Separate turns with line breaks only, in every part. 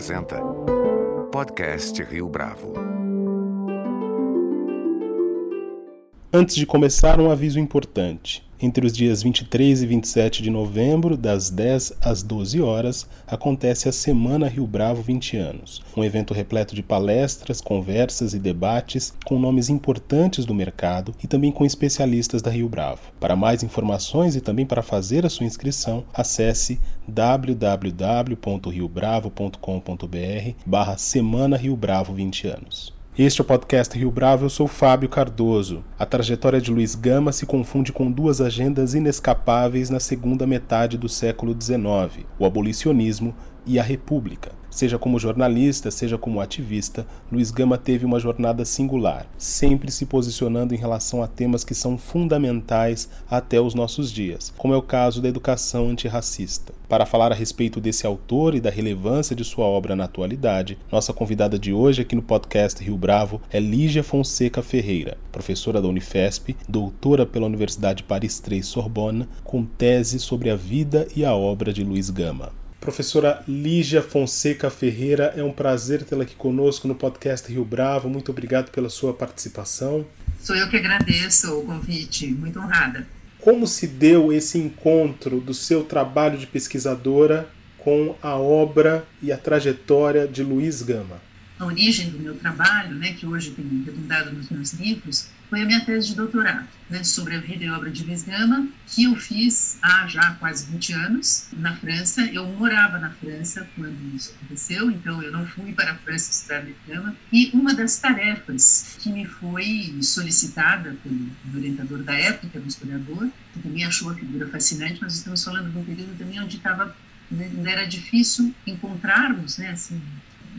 apresenta Podcast Rio Bravo.
Antes de começar, um aviso importante. Entre os dias 23 e 27 de novembro, das 10 às 12 horas, acontece a Semana Rio Bravo 20 anos, um evento repleto de palestras, conversas e debates com nomes importantes do mercado e também com especialistas da Rio Bravo. Para mais informações e também para fazer a sua inscrição, acesse www.riobravo.com.br barra Semana Rio Bravo 20 anos. Este é o podcast Rio Bravo, eu sou Fábio Cardoso. A trajetória de Luiz Gama se confunde com duas agendas inescapáveis na segunda metade do século XIX: o abolicionismo e a República. Seja como jornalista, seja como ativista, Luiz Gama teve uma jornada singular, sempre se posicionando em relação a temas que são fundamentais até os nossos dias, como é o caso da educação antirracista. Para falar a respeito desse autor e da relevância de sua obra na atualidade, nossa convidada de hoje aqui no podcast Rio Bravo é Lígia Fonseca Ferreira, professora da Unifesp, doutora pela Universidade Paris III Sorbonne, com tese sobre a vida e a obra de Luiz Gama. Professora Lígia Fonseca Ferreira, é um prazer tê-la aqui conosco no podcast Rio Bravo. Muito obrigado pela sua participação.
Sou eu que agradeço o convite, muito honrada.
Como se deu esse encontro do seu trabalho de pesquisadora com a obra e a trajetória de Luiz Gama?
A origem do meu trabalho, né, que hoje tem redundado nos meus livros, foi a minha tese de doutorado né, sobre a vida e obra de Luiz Gama, que eu fiz há já quase 20 anos na França. Eu morava na França quando isso aconteceu, então eu não fui para a França estudar Luiz Gama. E uma das tarefas que me foi solicitada pelo orientador da época, um historiador, que também achou a figura fascinante, nós estamos falando de um período também onde estava, né, era difícil encontrarmos, né, assim,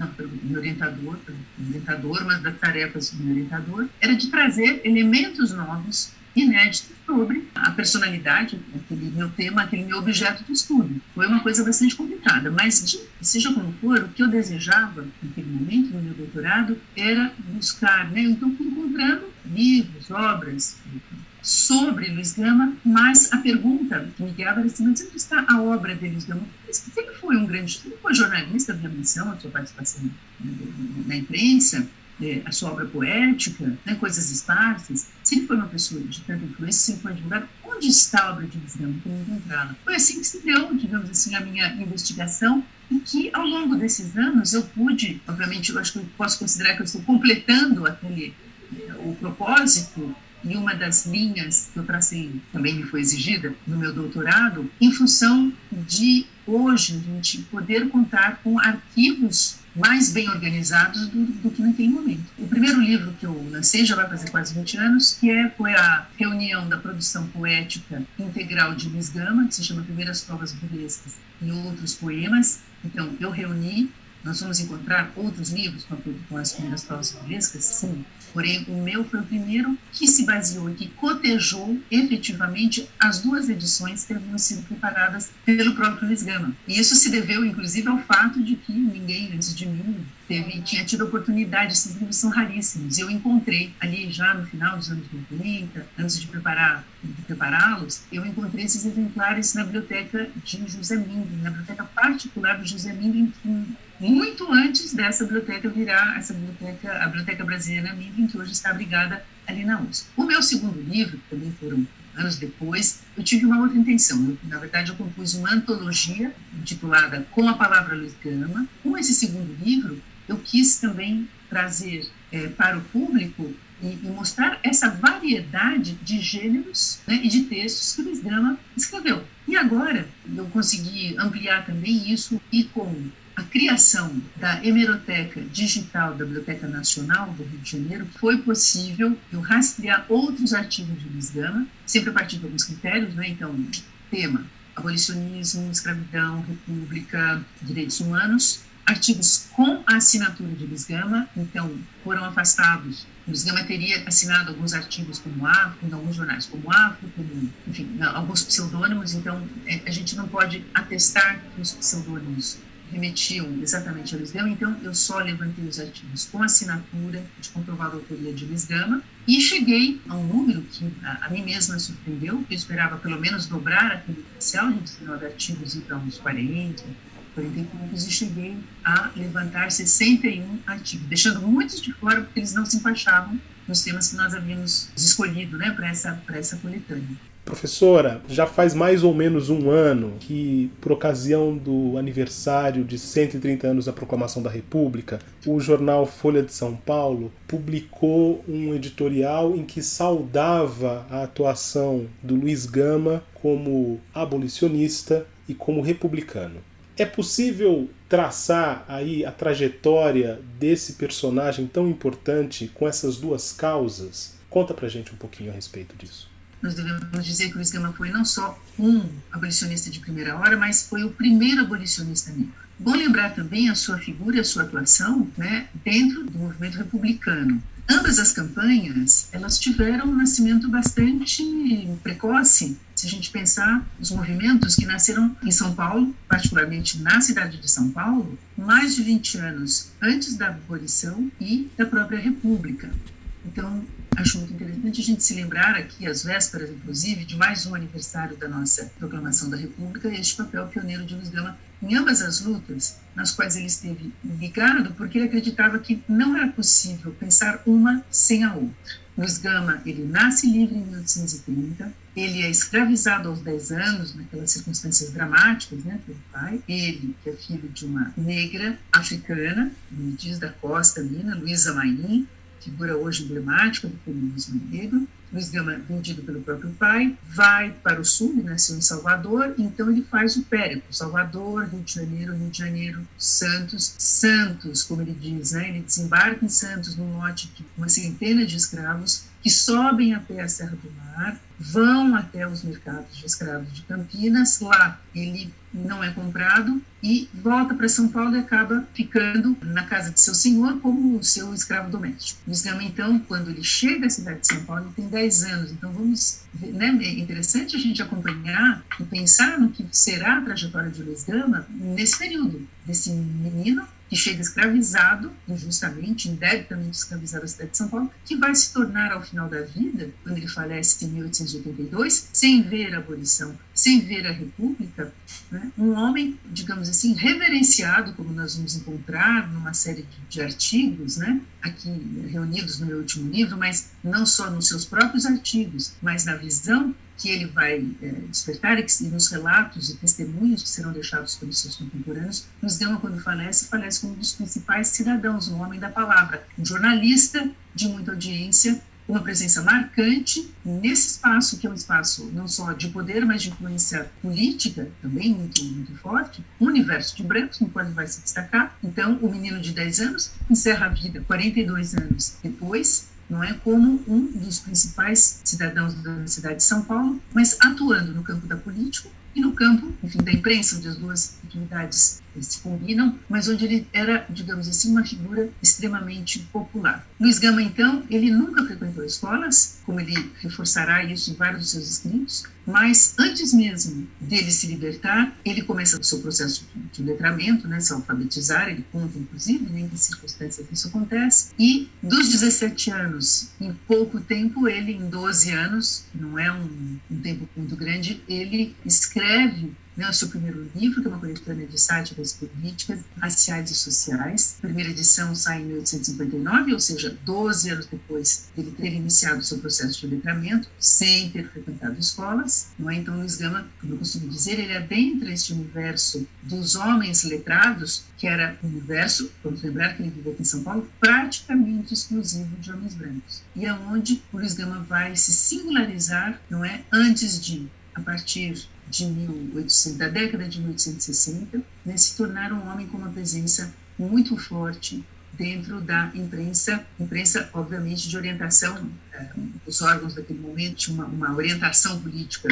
não, meu orientador, orientador, mas das tarefas do meu orientador, era de trazer elementos novos, inéditos, sobre a personalidade, aquele meu tema, aquele meu objeto de estudo. Foi uma coisa bastante complicada, mas de, seja como for, o que eu desejava naquele momento, no meu doutorado, era buscar, né, então encontrando livros, obras, sobre Luiz Gama, mas a pergunta que me guiava era assim, mas onde está a obra de Luiz Gama? Se ele foi um grande, ele foi jornalista, havia menção a sua participação na imprensa, é, a sua obra poética, né, coisas esparsas, se ele foi uma pessoa de tanta influência, se foi divulgado, onde está a obra de Gama? Como encontrá-la? Foi assim que se deu, digamos assim, a minha investigação, e que ao longo desses anos eu pude, obviamente, eu acho que eu posso considerar que eu estou completando aquele, o propósito e uma das linhas que eu tracei também me foi exigida no meu doutorado, em função de hoje a gente poder contar com arquivos mais bem organizados do, do, que naquele momento. O primeiro livro que eu lancei já vai fazer quase 20 anos, que é, foi a reunião da produção poética integral de Luiz Gama, que se chama Primeiras Provas Burlescas e Outros Poemas. Então, eu reuni nós vamos encontrar outros livros com, com as primeiras provas burlescas? Sim. Porém, o meu foi o primeiro que se baseou e que cotejou efetivamente as duas edições que haviam sido preparadas pelo próprio Luiz Gama. E isso se deveu, inclusive, ao fato de que ninguém antes de mim teve, tinha tido oportunidade, esses livros são raríssimos. Eu encontrei ali já no final dos anos 90, antes de preparar de prepará-los, eu encontrei esses exemplares na biblioteca de José Mindlin, na biblioteca particular do José Mindlin, muito antes dessa biblioteca virar essa biblioteca, a Biblioteca Brasileira Mindlin, que hoje está abrigada ali na USP. O meu segundo livro, que também foram anos depois, eu tive uma outra intenção. Eu, na verdade, eu compus uma antologia intitulada Com a Palavra Luiz Gama. Com esse segundo livro, eu quis também trazer é, para o público e, e, mostrar essa variedade de gêneros né, e de textos que Luiz Gama escreveu. E agora eu consegui ampliar também isso e com a criação da hemeroteca digital da Biblioteca Nacional do Rio de Janeiro, foi possível eu rastrear outros artigos de Luiz Gama, sempre a partir de alguns critérios, né? então, tema, abolicionismo, escravidão, república, direitos humanos, artigos com a assinatura de Luiz Gama, então foram afastados. Luiz Gama teria assinado alguns artigos como Afro, em alguns jornais como Afro, como, enfim, alguns pseudônimos, então é, a gente não pode atestar que os pseudônimos remetiam exatamente a Luiz Gama, então eu só levantei os artigos com assinatura de comprovada autoria de Luiz Gama e cheguei a um número que a, a mim mesma surpreendeu, que eu esperava pelo menos dobrar aquele inicial de 19 artigos e para uns 40, 40 e poucos, e cheguei a levantar 61 artigos, deixando muitos de fora porque eles não se encaixavam nos temas que nós havíamos escolhido né, para essa, essa coletânea.
Professora, já faz mais ou menos um ano que, por ocasião do aniversário de 130 anos da Proclamação da República, o jornal Folha de São Paulo publicou um editorial em que saudava a atuação do Luiz Gama como abolicionista e como republicano. É possível traçar aí a trajetória desse personagem tão importante com essas duas causas? Conta pra gente um pouquinho a respeito disso
nós devemos dizer que Luiz Gama foi não só um abolicionista de primeira hora, mas foi o primeiro abolicionista negro. Bom lembrar também a sua figura a sua atuação né, dentro do movimento republicano. Ambas as campanhas, elas tiveram um nascimento bastante precoce, se a gente pensar os movimentos que nasceram em São Paulo, particularmente na cidade de São Paulo, mais de 20 anos antes da abolição e da própria República. Então, acho muito interessante a gente se lembrar aqui, às vésperas, inclusive, de mais um aniversário da nossa proclamação da República, este papel pioneiro de Luiz Gama em ambas as lutas, nas quais ele esteve ligado, porque ele acreditava que não era possível pensar uma sem a outra. Luiz Gama, ele nasce livre em 1830, ele é escravizado aos 10 anos, naquelas circunstâncias dramáticas, né, pelo pai. Ele, que é filho de uma negra africana, diz da Costa, Mina, Luísa Maim, figura hoje emblemática do feminismo negro. Luiz Gama, vendido pelo próprio pai, vai para o sul, nasceu em Salvador, então ele faz o périplo, Salvador, Rio de Janeiro, Rio de Janeiro, Santos, Santos, como ele diz, né? ele desembarca em Santos num lote de uma centena de escravos que sobem até a Serra do Mar, vão até os mercados de escravos de Campinas, lá ele não é comprado e volta para São Paulo e acaba ficando na casa de seu senhor como seu escravo doméstico. Luiz Gama, então, quando ele chega à cidade de São Paulo, ele tem 10 anos. Então, vamos, né, é interessante a gente acompanhar e pensar no que será a trajetória de Luiz Gama nesse período, desse menino que chega escravizado, injustamente, indebitamente escravizado à cidade de São Paulo, que vai se tornar, ao final da vida, quando ele falece em 1882, sem ver a abolição, sem ver a república, né, um homem, digamos assim, reverenciado, como nós vamos encontrar numa série de, de artigos, né, aqui reunidos no meu último livro, mas não só nos seus próprios artigos, mas na visão que ele vai é, despertar e que nos relatos e testemunhos que serão deixados pelos seus contemporâneos, nos Gama, quando falece, falece como um dos principais cidadãos, um homem da palavra, um jornalista de muita audiência, uma presença marcante nesse espaço, que é um espaço não só de poder, mas de influência política também muito, muito forte, um universo de brancos no qual ele vai se destacar. Então, o menino de 10 anos encerra a vida 42 anos depois, não é como um dos principais cidadãos da cidade de São Paulo, mas atuando no campo da política e no campo, enfim, da imprensa, onde as duas atividades se combinam, mas onde ele era, digamos assim, uma figura extremamente popular. Luiz Gama, então, ele nunca frequentou escolas, como ele reforçará isso em vários dos seus escritos, mas antes mesmo dele se libertar, ele começa o seu processo de letramento, né, se alfabetizar, ele conta, inclusive, né, em que circunstâncias isso acontece, e dos 17 anos, em pouco tempo, ele, em 12 anos, não é um, um tempo muito grande, ele escreve né, o seu primeiro livro, que é uma coletânea de sátiras políticas, raciais e sociais. A primeira edição sai em 1859, ou seja, 12 anos depois dele ter iniciado seu processo de letramento, sem ter frequentado escolas. É? Então, Luiz Gama, como eu costumo dizer, ele adentra este universo dos homens letrados, que era um universo, vamos lembrar que ele viveu aqui em São Paulo, praticamente exclusivo de homens brancos. E é onde o Luiz Gama vai se singularizar, não é? Antes de, a partir de 1800, da década de 1860, né, se tornar um homem com uma presença muito forte dentro da imprensa, imprensa obviamente de orientação, é, os órgãos daquele momento tinham uma, uma, orientação política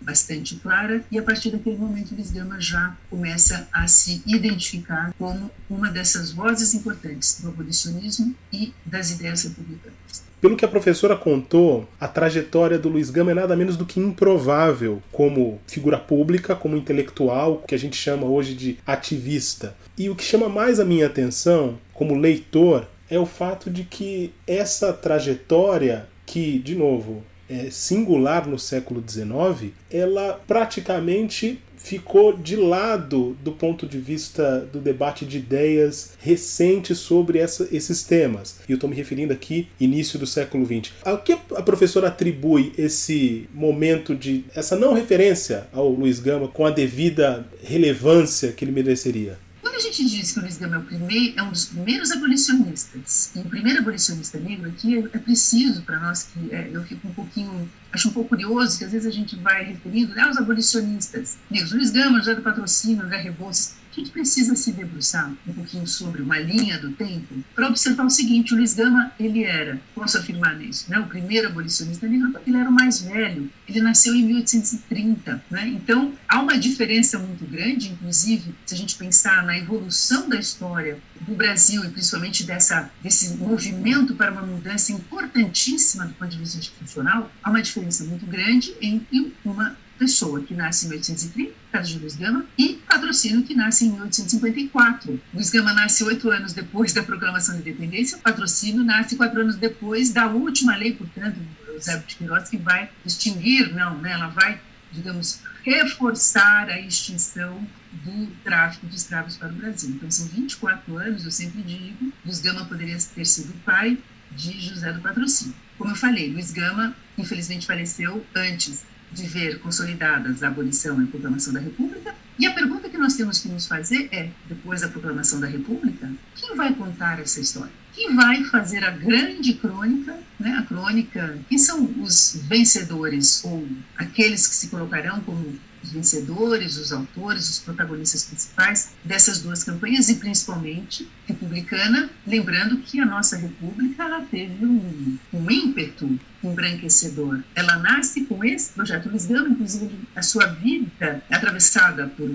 bastante clara e a partir daquele momento Luiz Gama já começa a se identificar como uma dessas vozes importantes do abolicionismo e das ideias republicanas.
Pelo que a professora contou, a trajetória do Luiz Gama é nada menos do que improvável como figura pública, como intelectual, que a gente chama hoje de ativista. E o que chama mais a minha atenção, como leitor, é o fato de que essa trajetória, que, de novo, é, singular no século XIX, ela praticamente ficou de lado do ponto de vista do debate de ideias recente sobre essa, esses temas. E eu estou me referindo aqui início do século XX. Ao que a professora atribui esse momento de essa não referência ao Luiz Gama com a devida relevância que ele mereceria?
Quando a gente diz que o Luiz Gama é, um dos primeiros abolicionistas, e o primeiro abolicionista negro aqui é, é preciso para nós que é, eu fico um pouquinho, acho um pouco curioso que às vezes a gente vai referindo né, aos abolicionistas negros, Luiz Gama, José do Patrocínio, André Rebouças, gente precisa se debruçar um pouquinho sobre uma linha do tempo para observar o seguinte: o Luiz Gama, ele era, posso afirmar nisso, né, o primeiro abolicionista negro, ele era o mais velho, ele nasceu em 1830. Né? Então, há uma diferença muito grande, inclusive, se a gente pensar na evolução da história do Brasil e principalmente dessa, desse movimento para uma mudança importantíssima do ponto de vista institucional, há uma diferença muito grande entre uma Pessoa, que nasce em 1830, caso de Luiz Gama, e Patrocínio, que nasce em 1854. Luiz Gama nasce oito anos depois da proclamação da independência, Patrocínio nasce quatro anos depois da última lei, portanto, José de Queiroz, que vai extinguir, não, né, ela vai, digamos, reforçar a extinção do tráfico de escravos para o Brasil. Então, são 24 anos, eu sempre digo, Luiz Gama poderia ter sido pai de José do Patrocínio. Como eu falei, Luiz Gama, infelizmente, faleceu antes de ver consolidadas a abolição e a proclamação da República. E a pergunta que nós temos que nos fazer é, depois da proclamação da República, quem vai contar essa história? Quem vai fazer a grande crônica, né, a crônica, quem são os vencedores ou aqueles que se colocarão como os vencedores, os autores, os protagonistas principais dessas duas campanhas e principalmente republicana, lembrando que a nossa república ela teve um, um ímpeto embranquecedor. Ela nasce com esse projeto. Gama, inclusive, a sua vida é atravessada por,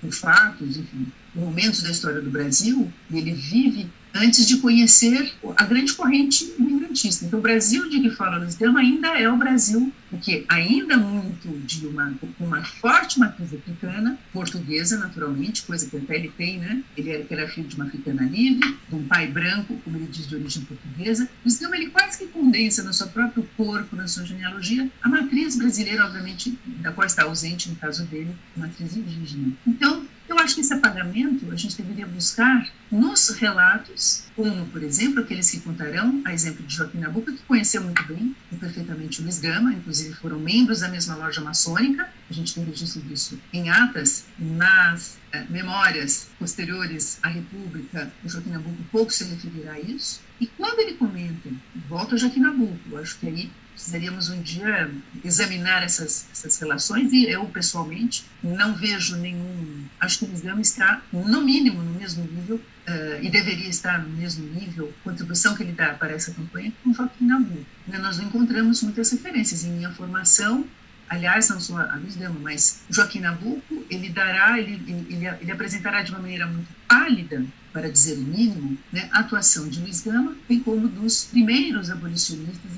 por fatos, enfim, momentos da história do Brasil, e ele vive antes de conhecer a grande corrente imigrantista. Então, o Brasil de que fala Gama ainda é o Brasil, porque ainda muito de uma, uma forte matriz africana, portuguesa, naturalmente, coisa que até ele tem, né? Ele era, era filho de uma africana livre, de um pai branco, como ele diz, de origem portuguesa. Gama, ele quase que condensa no seu próprio corpo, na sua genealogia, a matriz brasileira, obviamente, da qual está ausente, no caso dele, a matriz indígena. Então, acho que esse apagamento a gente deveria buscar nos relatos, como, por exemplo, aqueles que contarão, a exemplo de Joaquim Nabuco, que conheceu muito bem e perfeitamente o Luiz Gama, inclusive foram membros da mesma loja maçônica, a gente tem registro disso em atas, nas eh, memórias posteriores à República, o Joaquim Nabuco pouco se referirá a isso, e quando ele comenta, volta a Joaquim Nabuco, acho que aí precisaríamos um dia examinar essas, essas relações e eu, pessoalmente, não vejo nenhum. Acho que o Gama está, no mínimo, no mesmo nível, uh, e deveria estar no mesmo nível, contribuição que ele dá para essa campanha, com Joaquim Nabuco. Né, nós não encontramos muitas referências. Em minha formação, aliás, não só a Luiz Gama, mas Joaquim Nabuco, ele dará, ele, ele, ele apresentará de uma maneira muito pálida para dizer o mínimo, né, a atuação de Luiz Gama, bem como dos primeiros abolicionistas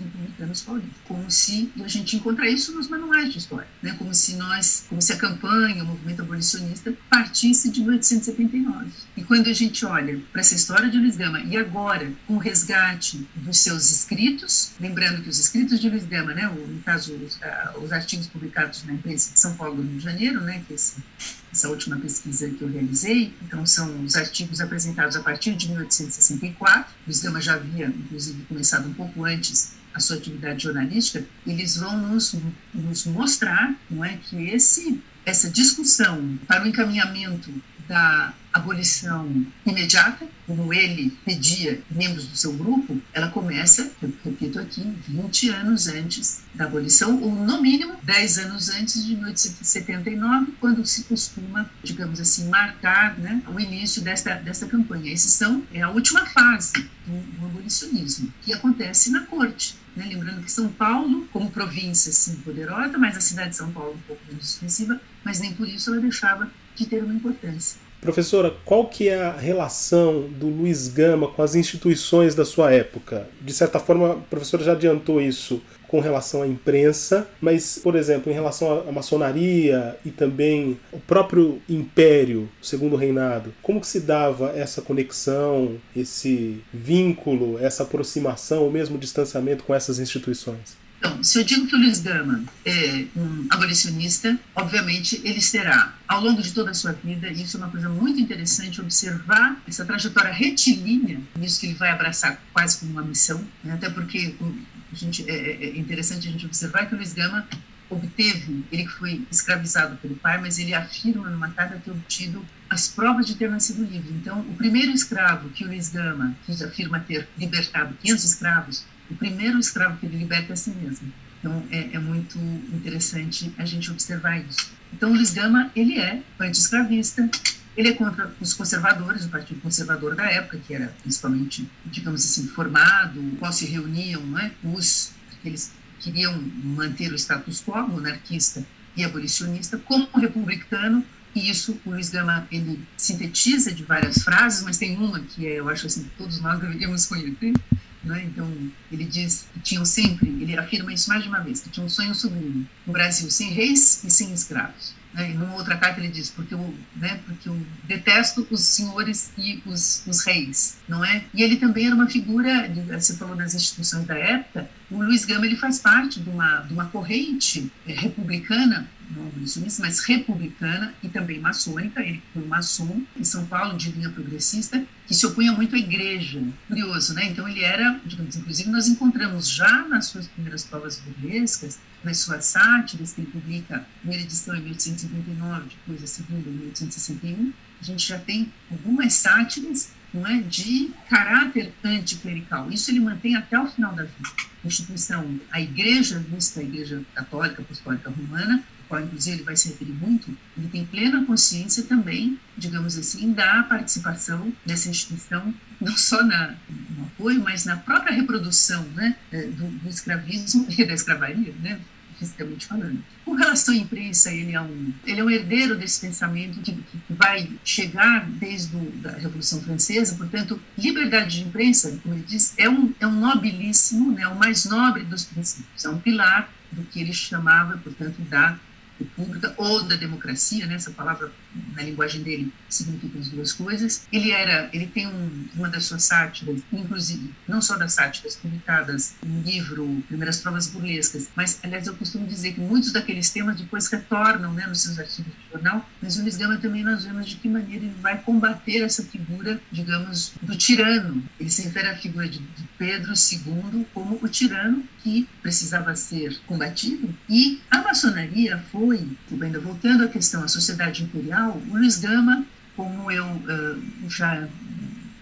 paulistas. Como se, a gente encontra isso nos manuais de história, né, como se nós, como se a campanha, o movimento abolicionista partisse de 1879. E quando a gente olha para essa história de Luiz Gama, e agora, com o resgate dos seus escritos, lembrando que os escritos de Luiz Gama, né, no caso, os, uh, os artigos publicados na imprensa de São Paulo, no Rio de Janeiro, né, que esse essa última pesquisa que eu realizei. Então, são os artigos apresentados a partir de 1864. O Gama já havia, inclusive, começado um pouco antes a sua atividade jornalística. Eles vão nos, nos mostrar não é, que esse, essa discussão para o encaminhamento da abolição imediata, como ele pedia membros do seu grupo, ela começa, eu repito aqui, 20 anos antes da abolição, ou no mínimo 10 anos antes de 1879, quando se costuma, digamos assim, marcar né, o início desta, desta campanha. Esses são, é a última fase do, do abolicionismo, que acontece na corte. Né? Lembrando que São Paulo, como província, sim, poderosa, mas a cidade de São Paulo um pouco menos expressiva, mas nem por isso ela deixava de ter uma importância.
Professora, qual que é a relação do Luiz Gama com as instituições da sua época? De certa forma, a professora já adiantou isso com relação à imprensa, mas, por exemplo, em relação à maçonaria e também o próprio império, o segundo reinado, como que se dava essa conexão, esse vínculo, essa aproximação, ou mesmo distanciamento com essas instituições?
Então, se eu digo que o Luiz Gama é um abolicionista, obviamente ele será, ao longo de toda a sua vida, e isso é uma coisa muito interessante, observar essa trajetória retilínea, isso que ele vai abraçar quase como uma missão, né? até porque a gente, é, é, é interessante a gente observar que o Luiz Gama obteve, ele foi escravizado pelo pai, mas ele afirma numa carta ter obtido as provas de ter nascido livre. Então, o primeiro escravo que o Luiz Gama, que afirma ter libertado 500 escravos, o primeiro escravo que ele liberta é a si mesmo. Então, é, é muito interessante a gente observar isso. Então, Luiz Gama, ele é anti-escravista, ele é contra os conservadores, o Partido Conservador da época, que era principalmente, digamos assim, formado, qual se reuniam né, os eles queriam manter o status quo, monarquista e abolicionista, como republicano, e isso o Luiz Gama ele sintetiza de várias frases, mas tem uma que é, eu acho assim, que todos nós deveríamos conhecer, né? Então, ele diz que tinham sempre, ele afirma isso mais de uma vez, que tinha um sonho sublime, um Brasil sem reis e sem escravos. Né? E numa outra carta ele diz, porque eu, né, porque eu detesto os senhores e os, os reis, não é? E ele também era uma figura, você falou das instituições da época, o Luiz Gama ele faz parte de uma, de uma corrente é, republicana mas republicana e também maçônica, ele foi maçom em São Paulo, de linha progressista, que se opunha muito à igreja. Curioso, né? Então ele era, digamos, inclusive nós encontramos já nas suas primeiras provas burlescas, nas suas sátiras, que ele publica primeira edição em 1859, depois a segunda em 1861, a gente já tem algumas sátiras não é, de caráter anticlerical. Isso ele mantém até o final da vida. A instituição, a igreja vista, a igreja católica apostólica romana, qual inclusive ele vai se referir muito, ele tem plena consciência também, digamos assim, da participação dessa instituição, não só na, no apoio, mas na própria reprodução né, é, do, do escravismo e da escravaria, né, fisicamente falando. Com relação à imprensa, ele é um, ele é um herdeiro desse pensamento que, que vai chegar desde a Revolução Francesa, portanto, liberdade de imprensa, como ele diz, é um, é um nobilíssimo, né, o mais nobre dos princípios, é um pilar do que ele chamava, portanto, da república ou da democracia, né? essa palavra na linguagem dele significa as duas coisas. Ele era, ele tem um, uma das suas sátiras, inclusive não só das sátiras publicadas no livro Primeiras Provas Burlescas, mas aliás eu costumo dizer que muitos daqueles temas depois retornam, né, nos seus artigos de jornal. Mas o Luiz Gama também nós vemos de que maneira ele vai combater essa figura, digamos, do tirano. Ele se refere à figura de, de Pedro II como o tirano que precisava ser combatido. E a maçonaria foi, ainda voltando à questão, a sociedade imperial o Luiz Gama, como eu uh, já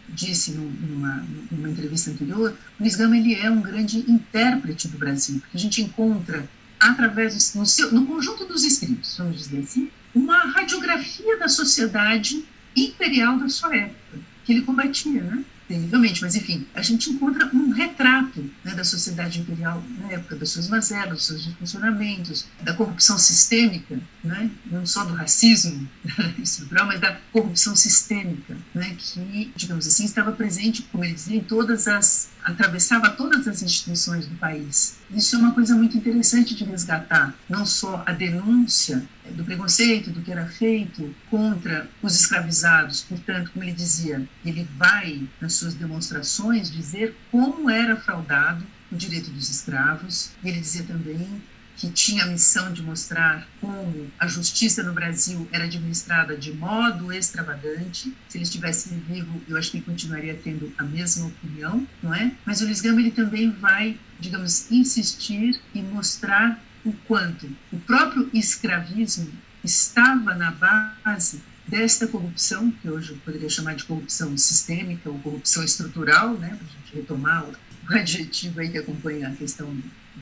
disse numa, numa, entrevista anterior, o Luiz Gama ele é um grande intérprete do Brasil, porque a gente encontra, através no, seu, no conjunto dos escritos, vamos dizer assim, uma radiografia da sociedade imperial da sua época, que ele combatia, né? terrivelmente, mas enfim, a gente encontra um retrato né, da sociedade imperial na época, das suas mazelas, dos seus funcionamentos, da corrupção sistêmica, né, não só do racismo estrutural, mas da corrupção sistêmica, né, que, digamos assim, estava presente, como ele dizia, em todas as atravessava todas as instituições do país. Isso é uma coisa muito interessante de resgatar, não só a denúncia do preconceito, do que era feito contra os escravizados. Portanto, como ele dizia, ele vai, nas suas demonstrações, dizer como era fraudado o direito dos escravos. Ele dizia também que tinha a missão de mostrar como a justiça no Brasil era administrada de modo extravagante. Se ele estivesse vivo, eu acho que ele continuaria tendo a mesma opinião, não é? Mas o Luiz Gama ele também vai, digamos, insistir e mostrar o quanto o próprio escravismo estava na base desta corrupção, que hoje eu poderia chamar de corrupção sistêmica ou corrupção estrutural, né, para a gente retomar o adjetivo aí que acompanha a questão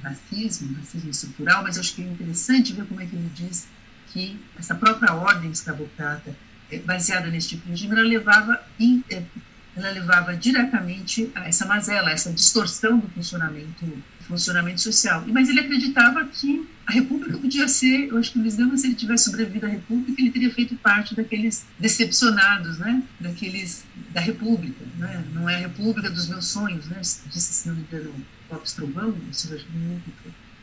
racismo, racismo estrutural, mas acho que é interessante ver como é que ele diz que essa própria ordem escravocrata, é, baseada nesse tipo de regime, ela levava, é, ela levava diretamente a essa mazela, a essa distorção do funcionamento funcionamento social. Mas ele acreditava que a República podia ser, eu acho que o Luiz Gama, se ele tivesse sobrevivido à República, ele teria feito parte daqueles decepcionados, né? Daqueles da República, né? Não é a República dos meus sonhos, né? Disse, se não me engano, Lopes Trovão,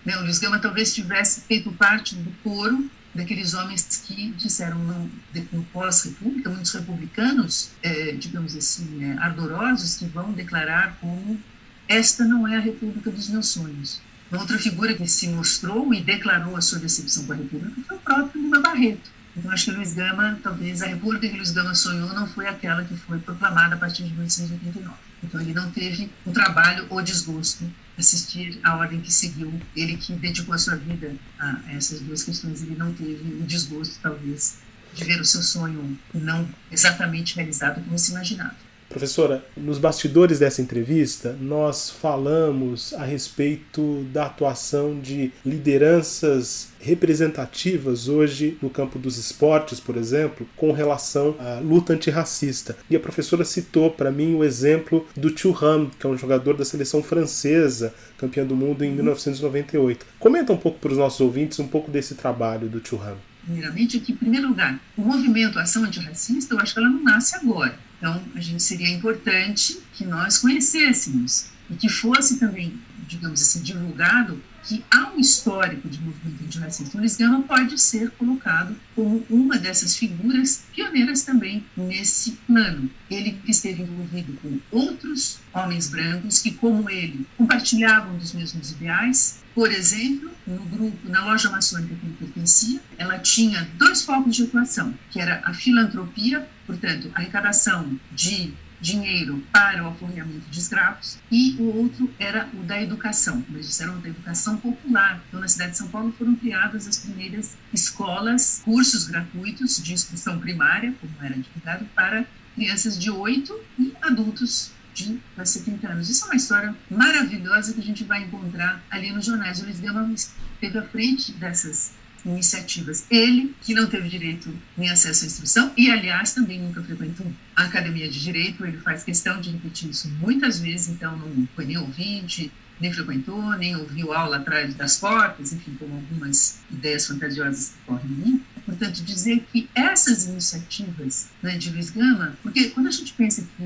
né, o Luiz Gama talvez tivesse feito parte do coro daqueles homens que disseram não, no pós-república, muitos republicanos, é, digamos assim, é, ardorosos, que vão declarar como esta não é a república dos meus sonhos. Outra figura que se mostrou e declarou a sua decepção com a República foi o próprio Lima Barreto. Então, acho que Luiz Gama, talvez a República que Luiz Gama sonhou não foi aquela que foi proclamada a partir de 1889. Então, ele não teve o trabalho ou desgosto assistir a ordem que seguiu. Ele que dedicou a sua vida a essas duas questões, ele não teve o desgosto, talvez, de ver o seu sonho não exatamente realizado como se imaginava.
Professora, nos bastidores dessa entrevista, nós falamos a respeito da atuação de lideranças representativas hoje no campo dos esportes, por exemplo, com relação à luta antirracista. E a professora citou para mim o exemplo do Thuram, que é um jogador da seleção francesa, campeão do mundo em 1998. Comenta um pouco para os nossos ouvintes um pouco desse trabalho do Thuram
primeiramente, que, em primeiro lugar, o movimento Ação Antirracista, eu acho que ela não nasce agora. Então, a gente seria importante que nós conhecêssemos e que fosse também, digamos assim, divulgado que há um histórico de movimento antirracista. Luiz Gama pode ser colocado como uma dessas figuras pioneiras também nesse plano. Ele esteve envolvido com outros homens brancos que, como ele, compartilhavam dos mesmos ideais, por exemplo, no grupo, na loja maçônica que ele pertencia, ela tinha dois focos de atuação, que era a filantropia, portanto, arrecadação de dinheiro para o aforreamento de escravos, e o outro era o da educação, eles disseram da educação popular. Então, na cidade de São Paulo foram criadas as primeiras escolas, cursos gratuitos de instrução primária, como era divulgado, para crianças de 8 e adultos de 70 anos. Isso é uma história maravilhosa que a gente vai encontrar ali nos jornais. O Luiz Gama esteve à frente dessas iniciativas. Ele, que não teve direito nem acesso à instrução, e aliás também nunca frequentou a academia de direito, ele faz questão de repetir isso muitas vezes, então não foi nem ouvinte, nem frequentou, nem ouviu aula atrás das portas, enfim, com algumas ideias fantasiosas que correm em mim. Portanto, dizer que essas iniciativas né, de Luiz Gama, porque quando a gente pensa que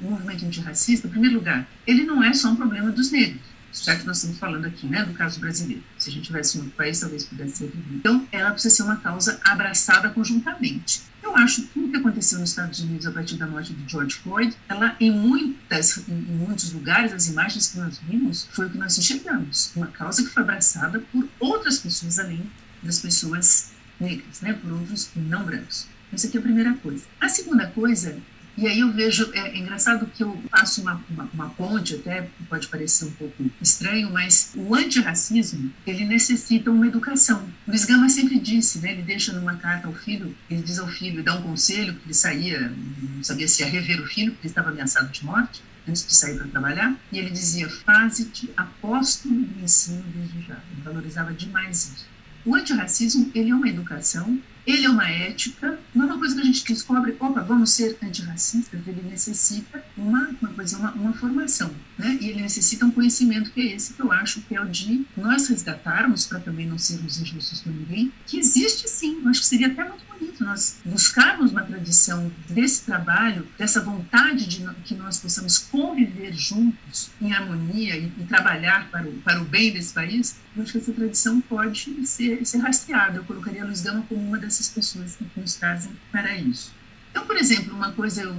o movimento antirracista, em primeiro lugar, ele não é só um problema dos negros, já que nós estamos falando aqui, né, do caso brasileiro. Se a gente tivesse em outro país, talvez pudesse ser. Então, ela precisa ser uma causa abraçada conjuntamente. Eu acho que tudo que aconteceu nos Estados Unidos a partir da morte de George Floyd, ela em muitas, em muitos lugares, as imagens que nós vimos, foi o que nós enxergamos. Uma causa que foi abraçada por outras pessoas além das pessoas negras, né, por outros não brancos. Essa aqui é a primeira coisa. A segunda coisa, e aí eu vejo, é, é engraçado que eu faço uma, uma, uma, ponte, até pode parecer um pouco estranho, mas o antirracismo, ele necessita uma educação. Luiz Gama sempre disse, né, ele deixa numa carta ao filho, ele diz ao filho, dá um conselho, que ele saía, não sabia se ia rever o filho, porque ele estava ameaçado de morte, antes de sair para trabalhar, e ele dizia, faze-te apóstolo do ensino desde já. Ele valorizava demais isso. O antirracismo, ele é uma educação, ele é uma ética, não é uma coisa que a gente descobre, opa, vamos ser antirracistas, ele necessita uma, uma, coisa, uma, uma formação, né? E ele necessita um conhecimento que é esse que eu acho que é o de nós resgatarmos, para também não sermos injustos com ninguém, que existe sim, eu acho que seria até muito bonito nós buscarmos uma tradição desse trabalho, dessa vontade de que nós possamos conviver juntos em harmonia e, e trabalhar para o, para o bem desse país, eu acho que essa tradição pode ser, ser rastreada. Eu colocaria a Luiz Gama como uma dessas pessoas que nos trazem para isso. Então, por exemplo, uma coisa, eu,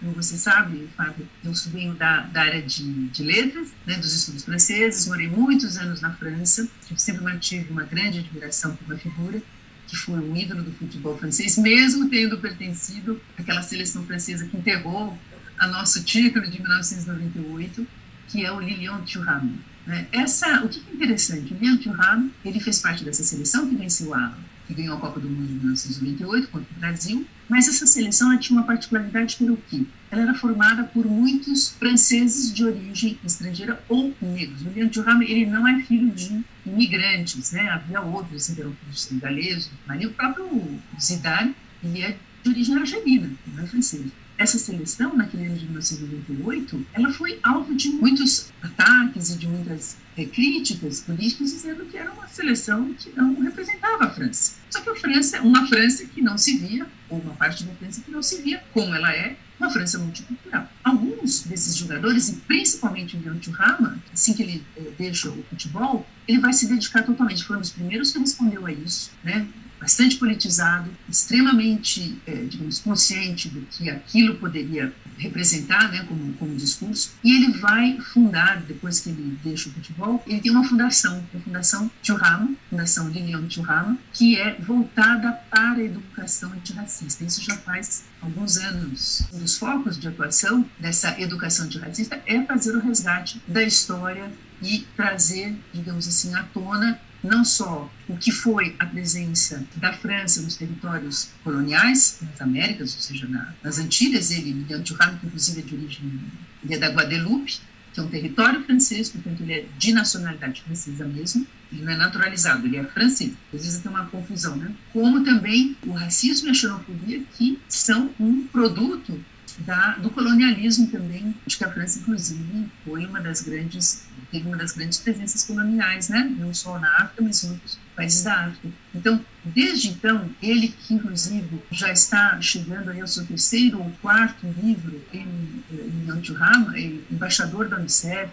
como você sabe, Fábio, eu venho da, da área de, de letras, né, dos estudos franceses, morei muitos anos na França, sempre mantive uma grande admiração por uma figura que foi um ídolo do futebol francês, mesmo tendo pertencido àquela seleção francesa que enterrou a nosso título de 1998, que é o Lilian Thuram. Né? Essa, o que é interessante, o Lilian Thuram, ele fez parte dessa seleção que venceu a que ganhou a Copa do Mundo em 1998 contra o Brasil, mas essa seleção tinha uma particularidade pelo quê? Ela era formada por muitos franceses de origem estrangeira ou negros. O William Thuram, ele não é filho de imigrantes, né? Havia outros que eram filhos senegaleses, mas o próprio Zidane, ele é de origem argelina, não é francês essa seleção, naquele ano de 1998, ela foi alvo de muitos ataques e de muitas é, críticas políticas, dizendo que era uma seleção que não representava a França. Só que a França, uma França que não se via, ou uma parte da França que não se via como ela é, uma França multicultural. Alguns desses jogadores, e principalmente o Leon Thuram, assim que ele é, deixa o futebol, ele vai se dedicar totalmente. Foi um dos primeiros que respondeu a isso, né? Bastante politizado, extremamente, é, digamos, consciente do que aquilo poderia representar né, como, como discurso. E ele vai fundar, depois que ele deixa o futebol, ele tem uma fundação, a Fundação Churrama, Fundação Lilian Churrama, que é voltada para a educação antirracista. Isso já faz alguns anos. Um dos focos de atuação dessa educação antirracista é fazer o resgate da história e trazer, digamos assim, à tona não só o que foi a presença da França nos territórios coloniais, nas Américas, ou seja, na, nas Antilhas, ele, Turrano, que inclusive é de origem, ele é da Guadeloupe, que é um território francês, portanto ele é de nacionalidade francesa mesmo, ele não é naturalizado, ele é francês. Às vezes tem uma confusão, né? Como também o racismo e a xenofobia, que são um produto da, do colonialismo também, de que a França, inclusive, foi uma das grandes teve uma das grandes presenças coloniais, né? não só na África, mas em outros países da África. Então, desde então, ele que inclusive já está chegando aí ao seu terceiro ou quarto livro em, em Antihama, embaixador da Unicef,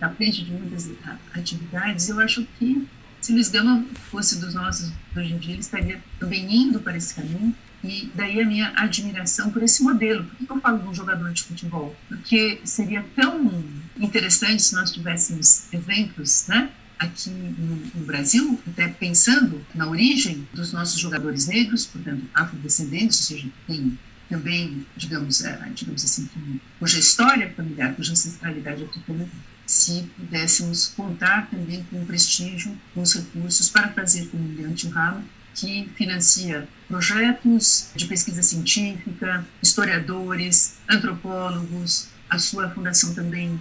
à frente de muitas atividades, eu acho que se Luiz Gama fosse dos nossos hoje em dia, ele estaria também indo para esse caminho. E daí a minha admiração por esse modelo. Por que eu falo de um jogador de futebol? Porque seria tão interessante se nós tivéssemos exemplos, né? Aqui no, no, Brasil, até pensando na origem dos nossos jogadores negros, portanto, afrodescendentes, ou seja, tem também, digamos, é, digamos assim, cuja história familiar, cuja ancestralidade africana, se pudéssemos contar também com o prestígio, com os recursos para fazer como o Leandro Ramo, que financia projetos de pesquisa científica, historiadores, antropólogos. A sua fundação também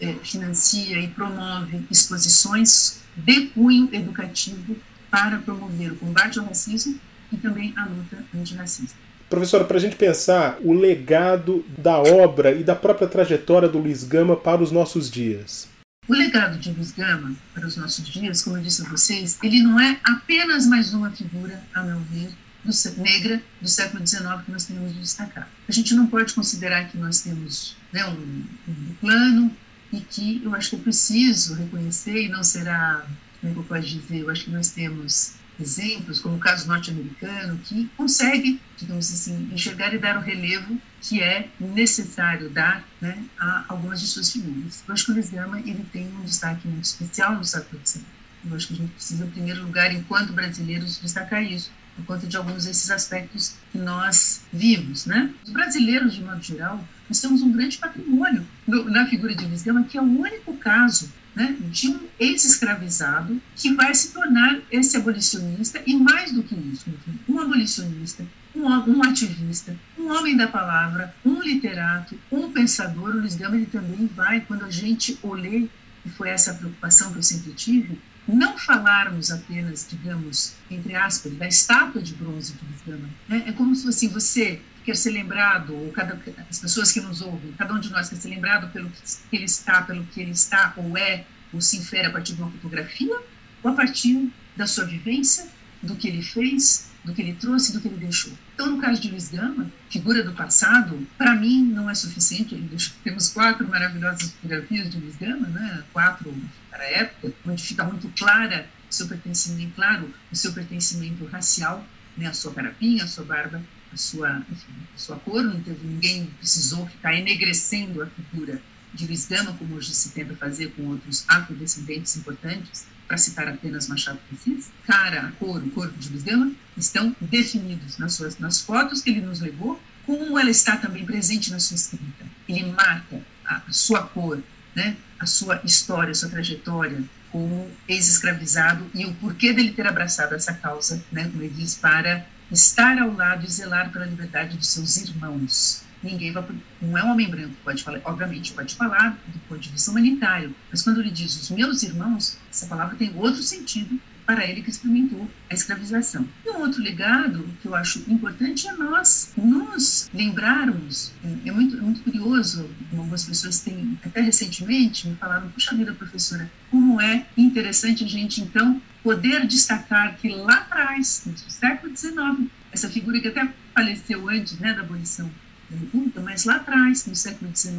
é, financia e promove exposições de cunho educativo para promover o combate ao racismo e também a luta antirracista.
Professora, para a gente pensar o legado da obra e da própria trajetória do Luiz Gama para os nossos dias.
O legado de Luiz Gama para os nossos dias, como eu disse a vocês, ele não é apenas mais uma figura, a meu ver, do, negra do século XIX que nós temos de destacar. A gente não pode considerar que nós temos né, um, um plano e que eu acho que é preciso reconhecer e não será, como é eu posso dizer, eu acho que nós temos exemplos, como o caso norte-americano, que consegue, digamos assim, enxergar e dar o relevo que é necessário dar né, a algumas de suas figuras. Eu acho que o Luiz Gama ele tem um destaque muito especial no século XIX. Eu acho que a gente precisa, em primeiro lugar, enquanto brasileiros, destacar isso, por conta de alguns desses aspectos que nós vimos. Né? Os brasileiros, de modo geral, nós temos um grande patrimônio na figura de Luiz Gama, que é o único caso né, de um ex-escravizado que vai se tornar esse abolicionista e mais do que isso, um abolicionista, um, um, ativista, um homem da palavra, um literato, um pensador. O Luiz Gama ele também vai, quando a gente o lê, e foi essa preocupação que eu sempre tive, não falarmos apenas, digamos, entre aspas, da estátua de bronze de Luiz Gama. Né? É como se assim, você quer ser lembrado, ou cada, as pessoas que nos ouvem, cada um de nós quer ser lembrado pelo que ele está, pelo que ele está ou é, ou se infere a partir de uma fotografia, ou a partir da sua vivência, do que ele fez, do que ele trouxe, do que ele deixou. Então, no caso de Luiz Gama, figura do passado, para mim não é suficiente. Temos quatro maravilhosas fotografias de Luiz Gama, né? quatro para a época, onde fica muito clara o seu pertencimento, claro, o seu pertencimento racial, né? a sua carapinha, a sua barba, a sua, enfim, a sua cor, não teve, ninguém precisou ficar enegrecendo a figura de Luiz Gama, como hoje se tenta fazer com outros afrodescendentes importantes, para citar apenas Machado de Assis, cara, a cor, o corpo de Luiz Gama, estão definidos nas, suas, nas fotos que ele nos levou, como ela está também presente na sua escrita. Ele marca a, a sua cor, né, a sua história, a sua trajetória como ex-escravizado e o porquê dele ter abraçado essa causa, né, como ele diz, para estar ao lado e zelar pela liberdade dos seus irmãos. Ninguém vai, não é um homem branco, pode falar, obviamente pode falar do ponto de vista humanitário, mas quando ele diz os meus irmãos, essa palavra tem outro sentido para ele que experimentou a escravização. E um outro legado que eu acho importante é nós nos lembrarmos. É, é muito, é muito curioso, algumas pessoas têm, até recentemente, me falaram: puxa vida, professora, como é interessante a gente então poder destacar que lá atrás, no século XIX, essa figura que até faleceu antes né, da abolição República, mas lá atrás, no século XIX,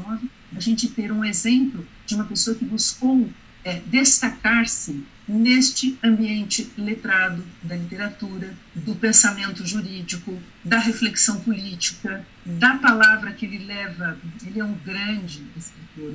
a gente ter um exemplo de uma pessoa que buscou é, destacar-se neste ambiente letrado da literatura, do pensamento jurídico, da reflexão política, da palavra que ele leva. Ele é um grande escritor.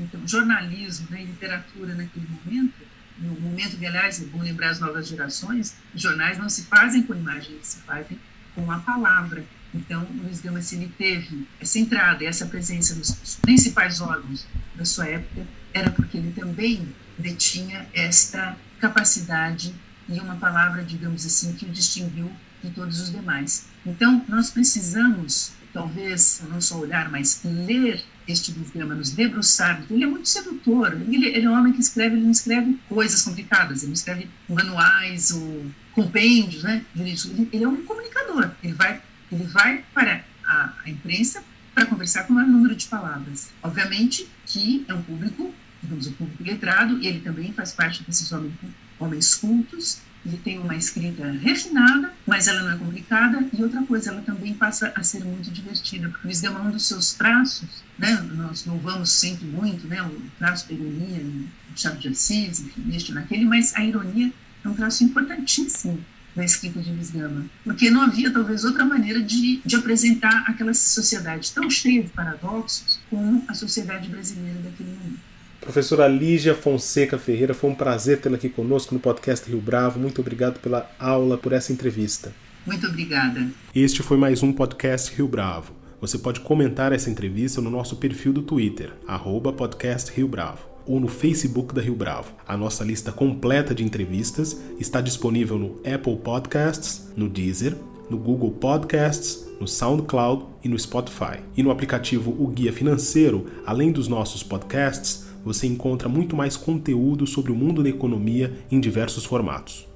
Então, jornalismo né, literatura naquele momento, no momento que, aliás, é bom lembrar as novas gerações, jornais não se fazem com imagem, eles se fazem com a palavra. Então, Luiz Gama, se ele teve essa entrada, essa presença nos principais órgãos da sua época, era porque ele também detinha esta capacidade e uma palavra, digamos assim, que o distinguiu de todos os demais. Então, nós precisamos, talvez, não só olhar, mas ler este Gama, nos debruçar. Ele é muito sedutor. Ele, ele, é um homem que escreve, ele não escreve coisas complicadas, ele não escreve manuais ou compêndios, né? Ele, ele é um comunicador. Ele vai, ele vai para a, a imprensa para conversar com o maior número de palavras. Obviamente que é um público digamos, o público letrado, e ele também faz parte desses homens, homens cultos, ele tem uma escrita refinada, mas ela não é complicada, e outra coisa, ela também passa a ser muito divertida, porque Wisdom é um dos seus traços, né, nós louvamos sempre muito, né, o traço da ironia, o Chave de Assis, enfim, este naquele, mas a ironia é um traço importantíssimo da escrita de Visgama, porque não havia talvez outra maneira de, de apresentar aquela sociedade tão cheia de paradoxos como a sociedade brasileira daquele momento.
Professora Lígia Fonseca Ferreira, foi um prazer tê-la aqui conosco no podcast Rio Bravo. Muito obrigado pela aula, por essa entrevista.
Muito obrigada.
Este foi mais um podcast Rio Bravo. Você pode comentar essa entrevista no nosso perfil do Twitter, arroba podcast Rio Bravo, ou no Facebook da Rio Bravo. A nossa lista completa de entrevistas está disponível no Apple Podcasts, no Deezer, no Google Podcasts, no SoundCloud e no Spotify. E no aplicativo O Guia Financeiro, além dos nossos podcasts, você encontra muito mais conteúdo sobre o mundo da economia em diversos formatos.